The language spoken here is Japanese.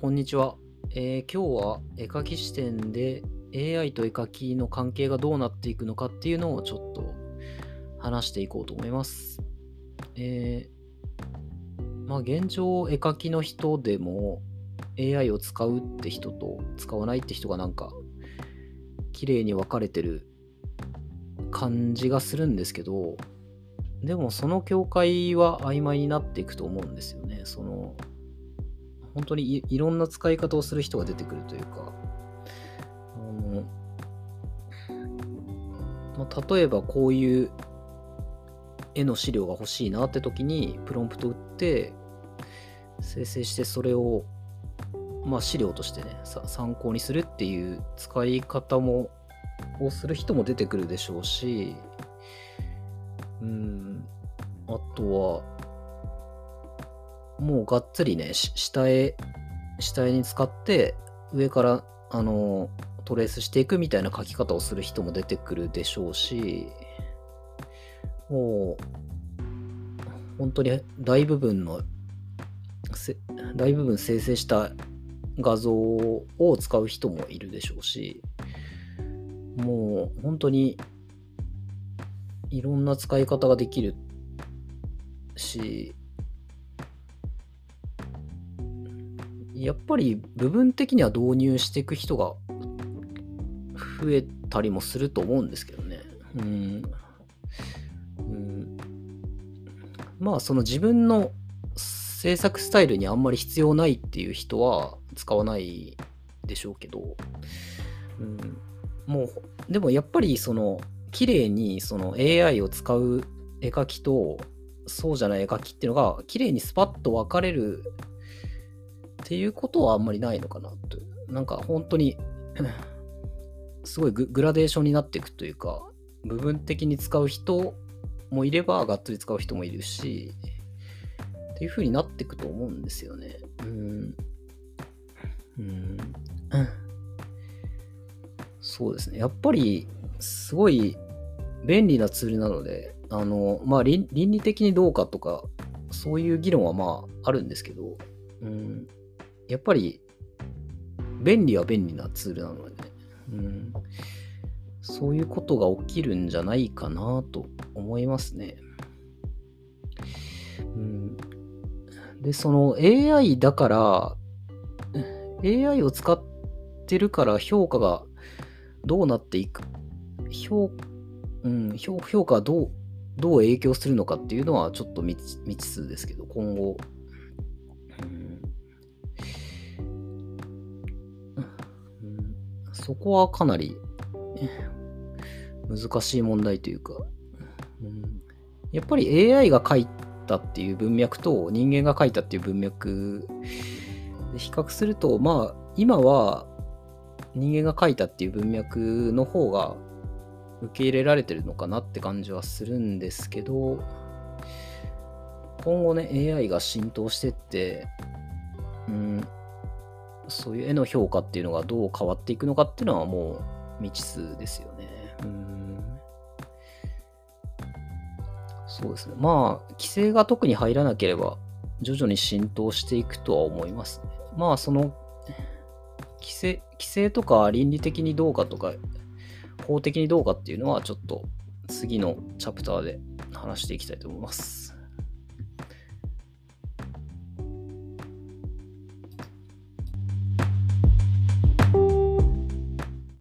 こんにちは、えー今日は絵描き視点で AI と絵描きの関係がどうなっていくのかっていうのをちょっと話していこうと思います。えーまあ現状絵描きの人でも AI を使うって人と使わないって人がなんか綺麗に分かれてる感じがするんですけどでもその境界は曖昧になっていくと思うんですよね。その本当にいろんな使い方をする人が出てくるというか、あのまあ、例えばこういう絵の資料が欲しいなって時にプロンプト打って生成してそれを、まあ、資料としてね参考にするっていう使い方もをする人も出てくるでしょうし。うん。あとはもうがっつりね、下絵、下絵に使って、上から、あの、トレースしていくみたいな書き方をする人も出てくるでしょうし、もう、本当に大部分の、大部分生成した画像を使う人もいるでしょうし、もう本当にいろんな使い方ができるし、やっぱり部分的には導入していく人が増えたりもすると思うんですけどね。うん。うん、まあその自分の制作スタイルにあんまり必要ないっていう人は使わないでしょうけど、うん、もうでもやっぱりその綺麗にその AI を使う絵描きとそうじゃない絵描きっていうのが綺麗にスパッと分かれるっていうことはあんまりないのかなと。なんか本当に すごいグラデーションになっていくというか、部分的に使う人もいれば、がっつり使う人もいるし、っていう風になっていくと思うんですよね。うん。うん。そうですね。やっぱり、すごい便利なツールなので、あの、まあ、倫理的にどうかとか、そういう議論はまあ、あるんですけど、うん。やっぱり、便利は便利なツールなので、ね、うん、そういうことが起きるんじゃないかなと思いますね。うん、で、その AI だから、AI を使ってるから評価がどうなっていく、評,、うん、評価がどうどう影響するのかっていうのはちょっと未知数ですけど、今後、そこはかなり難しい問題というか、うん、やっぱり AI が書いたっていう文脈と人間が書いたっていう文脈で比較すると、まあ今は人間が書いたっていう文脈の方が受け入れられてるのかなって感じはするんですけど、今後ね AI が浸透してって、うん、そういう絵の評価っていうのがどう変わっていくのかっていうのはもう未知数ですよね。うんそうですね。まあ、規制が特に入らなければ、徐々に浸透していくとは思いますね。まあ、その、規制、規制とか倫理的にどうかとか、法的にどうかっていうのは、ちょっと次のチャプターで話していきたいと思います。